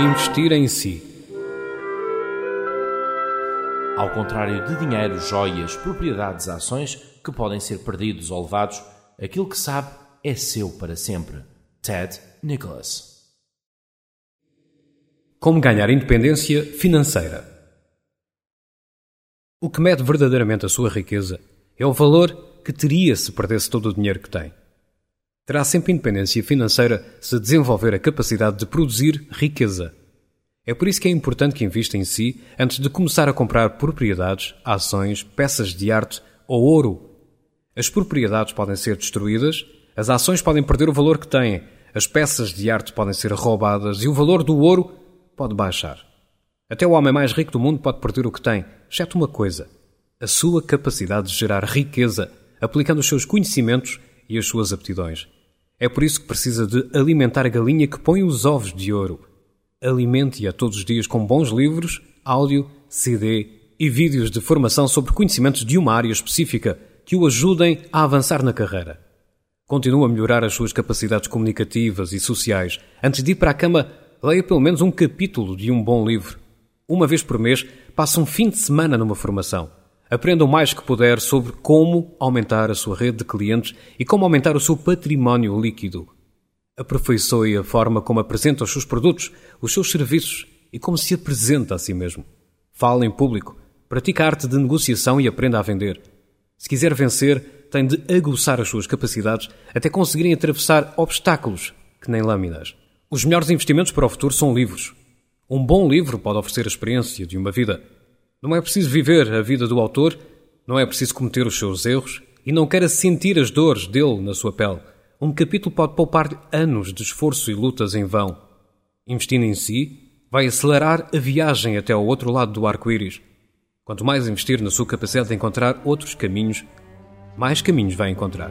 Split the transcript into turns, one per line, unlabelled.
Investir em si.
Ao contrário de dinheiro, joias, propriedades, ações que podem ser perdidos ou levados, aquilo que sabe é seu para sempre. Ted Nicholas.
Como ganhar independência financeira. O que mede verdadeiramente a sua riqueza é o valor que teria se perdesse todo o dinheiro que tem. Terá sempre independência financeira se desenvolver a capacidade de produzir riqueza. É por isso que é importante que invista em si antes de começar a comprar propriedades, ações, peças de arte ou ouro. As propriedades podem ser destruídas, as ações podem perder o valor que têm, as peças de arte podem ser roubadas e o valor do ouro pode baixar. Até o homem mais rico do mundo pode perder o que tem, exceto uma coisa: a sua capacidade de gerar riqueza, aplicando os seus conhecimentos e as suas aptidões. É por isso que precisa de alimentar a galinha que põe os ovos de ouro. Alimente-a todos os dias com bons livros, áudio, CD e vídeos de formação sobre conhecimentos de uma área específica que o ajudem a avançar na carreira. Continue a melhorar as suas capacidades comunicativas e sociais. Antes de ir para a cama, leia pelo menos um capítulo de um bom livro. Uma vez por mês, passe um fim de semana numa formação. Aprenda o mais que puder sobre como aumentar a sua rede de clientes e como aumentar o seu património líquido. Aperfeiçoe a forma como apresenta os seus produtos, os seus serviços e como se apresenta a si mesmo. Fale em público, pratique a arte de negociação e aprenda a vender. Se quiser vencer, tem de aguçar as suas capacidades até conseguirem atravessar obstáculos que nem lâminas. Os melhores investimentos para o futuro são livros. Um bom livro pode oferecer a experiência de uma vida. Não é preciso viver a vida do autor, não é preciso cometer os seus erros e não queira sentir as dores dele na sua pele. Um capítulo pode poupar-lhe anos de esforço e lutas em vão. Investindo em si, vai acelerar a viagem até ao outro lado do arco-íris. Quanto mais investir na sua capacidade de encontrar outros caminhos, mais caminhos vai encontrar.